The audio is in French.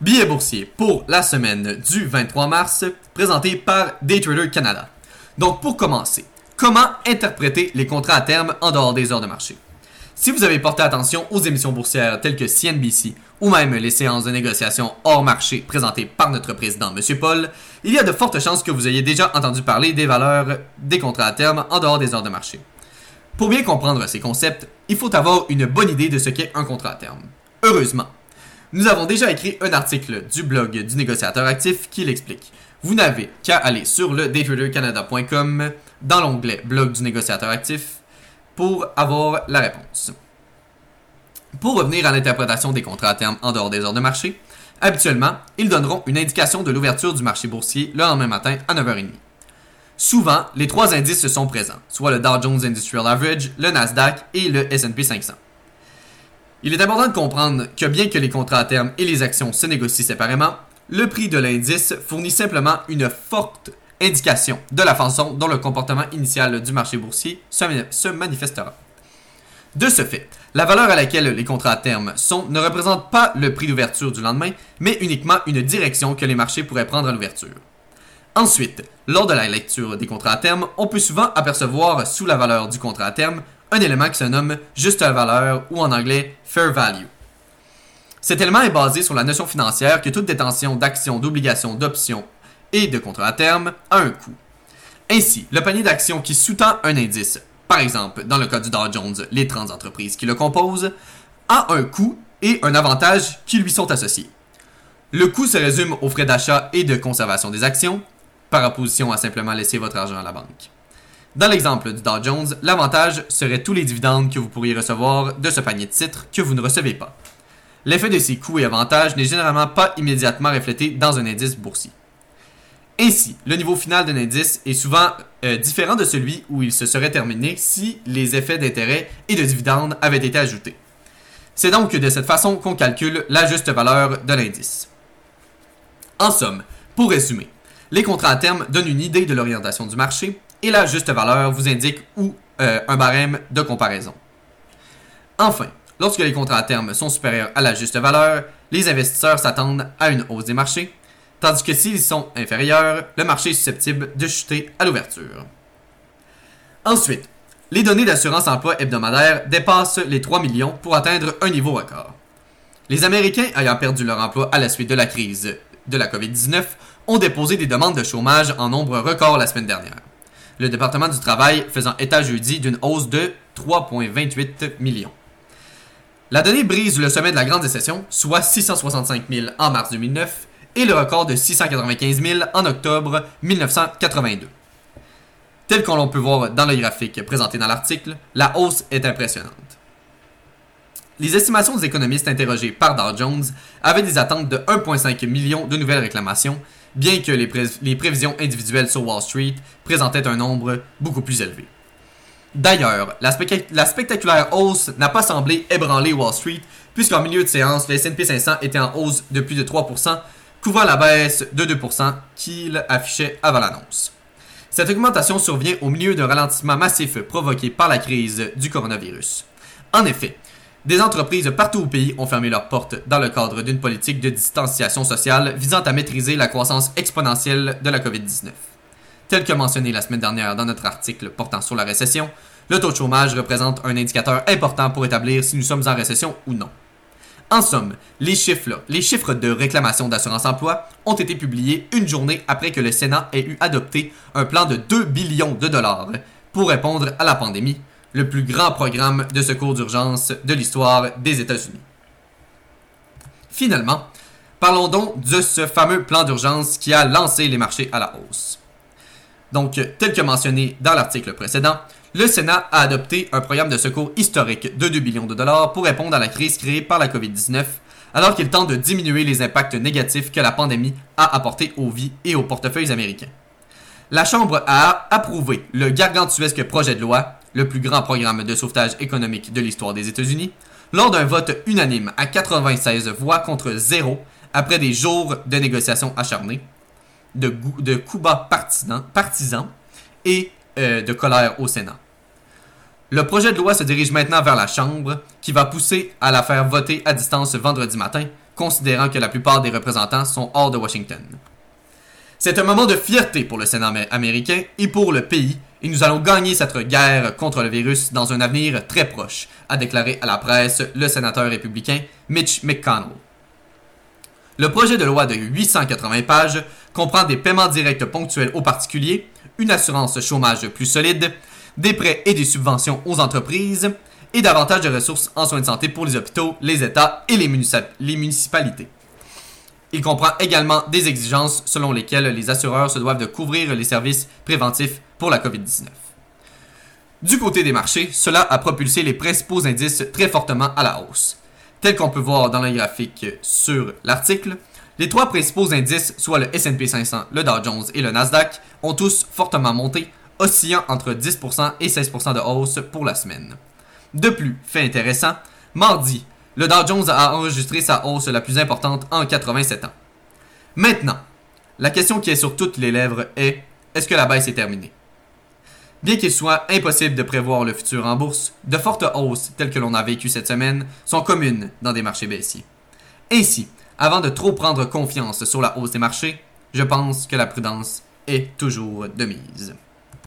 Billets boursiers pour la semaine du 23 mars, présenté par Daytrader Canada. Donc pour commencer, comment interpréter les contrats à terme en dehors des heures de marché? Si vous avez porté attention aux émissions boursières telles que CNBC ou même les séances de négociation hors marché présentées par notre président M. Paul, il y a de fortes chances que vous ayez déjà entendu parler des valeurs des contrats à terme en dehors des heures de marché. Pour bien comprendre ces concepts, il faut avoir une bonne idée de ce qu'est un contrat à terme. Heureusement, nous avons déjà écrit un article du blog du négociateur actif qui l'explique. Vous n'avez qu'à aller sur le daytradercanada.com dans l'onglet blog du négociateur actif pour avoir la réponse. Pour revenir à l'interprétation des contrats à terme en dehors des heures de marché, habituellement, ils donneront une indication de l'ouverture du marché boursier le lendemain matin à 9h30. Souvent, les trois indices sont présents, soit le Dow Jones Industrial Average, le Nasdaq et le S&P 500. Il est important de comprendre que bien que les contrats à terme et les actions se négocient séparément, le prix de l'indice fournit simplement une forte indication de la façon dont le comportement initial du marché boursier se manifestera. De ce fait, la valeur à laquelle les contrats à terme sont ne représente pas le prix d'ouverture du lendemain, mais uniquement une direction que les marchés pourraient prendre à l'ouverture. Ensuite, lors de la lecture des contrats à terme, on peut souvent apercevoir sous la valeur du contrat à terme un élément qui se nomme juste valeur ou en anglais fair value. Cet élément est basé sur la notion financière que toute détention d'actions, d'obligations, d'options et de contrats à terme a un coût. Ainsi, le panier d'actions qui sous-tend un indice, par exemple dans le cas du Dow Jones, les 30 entreprises qui le composent, a un coût et un avantage qui lui sont associés. Le coût se résume aux frais d'achat et de conservation des actions, par opposition à simplement laisser votre argent à la banque. Dans l'exemple du Dow Jones, l'avantage serait tous les dividendes que vous pourriez recevoir de ce panier de titres que vous ne recevez pas. L'effet de ces coûts et avantages n'est généralement pas immédiatement reflété dans un indice boursier. Ainsi, le niveau final d'un indice est souvent euh, différent de celui où il se serait terminé si les effets d'intérêt et de dividendes avaient été ajoutés. C'est donc de cette façon qu'on calcule la juste valeur de l'indice. En somme, pour résumer, les contrats à terme donnent une idée de l'orientation du marché, et la juste valeur vous indique où euh, un barème de comparaison. Enfin, lorsque les contrats à terme sont supérieurs à la juste valeur, les investisseurs s'attendent à une hausse des marchés, tandis que s'ils sont inférieurs, le marché est susceptible de chuter à l'ouverture. Ensuite, les données d'assurance emploi hebdomadaire dépassent les 3 millions pour atteindre un niveau record. Les Américains ayant perdu leur emploi à la suite de la crise de la COVID-19 ont déposé des demandes de chômage en nombre record la semaine dernière le département du travail faisant état jeudi d'une hausse de 3,28 millions. La donnée brise le sommet de la grande récession, soit 665 000 en mars 2009 et le record de 695 000 en octobre 1982. Tel qu'on l'on peut voir dans le graphique présenté dans l'article, la hausse est impressionnante. Les estimations des économistes interrogés par Dow Jones avaient des attentes de 1,5 million de nouvelles réclamations, bien que les, prévisions individuelles sur Wall Street présentaient un nombre beaucoup plus élevé. D'ailleurs, la, spectaculaire hausse n'a pas semblé ébranler Wall Street, puisqu'en milieu de séance, le S&P 500 était en hausse de plus de 3%, couvrant la baisse de 2% qu'il affichait avant l'annonce. Cette augmentation survient au milieu d'un ralentissement massif provoqué par la crise du coronavirus. En effet, des entreprises partout au pays ont fermé leurs portes dans le cadre d'une politique de distanciation sociale visant à maîtriser la croissance exponentielle de la COVID-19. Tel que mentionné la semaine dernière dans notre article portant sur la récession, le taux de chômage représente un indicateur important pour établir si nous sommes en récession ou non. En somme, les chiffres, de réclamation d'assurance emploi ont été publiés une journée après que le Sénat ait eu adopté un plan de 2 billions de dollars pour répondre à la pandémie, le plus grand programme de secours d'urgence de l'histoire des États-Unis. Finalement, parlons donc de ce fameux plan d'urgence qui a lancé les marchés à la hausse. Donc, tel que mentionné dans l'article précédent, le Sénat a adopté un programme de secours historique de 2 billions de dollars pour répondre à la crise créée par la COVID-19, alors qu'il tente de diminuer les impacts négatifs que la pandémie a apportés aux vies et aux portefeuilles américains. La Chambre a approuvé le gargantuesque projet de loi le plus grand programme de sauvetage économique de l'histoire des États-Unis, lors d'un vote unanime à 96 voix contre 0 après des jours de négociations acharnées, de, de coups bas partisans, et euh, de colère au Sénat. Le projet de loi se dirige maintenant vers la Chambre, qui va pousser à la faire voter à distance vendredi matin, considérant que la plupart des représentants sont hors de Washington. C'est un moment de fierté pour le Sénat américain et pour le pays, et nous allons gagner cette guerre contre le virus dans un avenir très proche, a déclaré à la presse le sénateur républicain Mitch McConnell. Le projet de loi de 880 pages comprend des paiements directs ponctuels aux particuliers, une assurance chômage plus solide, des prêts et des subventions aux entreprises, et davantage de ressources en soins de santé pour les hôpitaux, les États et les, municipalités. Il comprend également des exigences selon lesquelles les assureurs se doivent de couvrir les services préventifs pour la COVID-19. Du côté des marchés, cela a propulsé les principaux indices très fortement à la hausse. Tel qu'on peut voir dans le graphique sur l'article, les trois principaux indices, soit le S&P 500, le Dow Jones et le Nasdaq, ont tous fortement monté, oscillant entre 10% et 16% de hausse pour la semaine. De plus, fait intéressant, mardi, le Dow Jones a enregistré sa hausse la plus importante en 87 ans. Maintenant, la question qui est sur toutes les lèvres est est-ce que la baisse est terminée? Bien qu'il soit impossible de prévoir le futur en bourse, de fortes hausses telles que l'on a vécues cette semaine sont communes dans des marchés baissiers. Ainsi, avant de trop prendre confiance sur la hausse des marchés, je pense que la prudence est toujours de mise.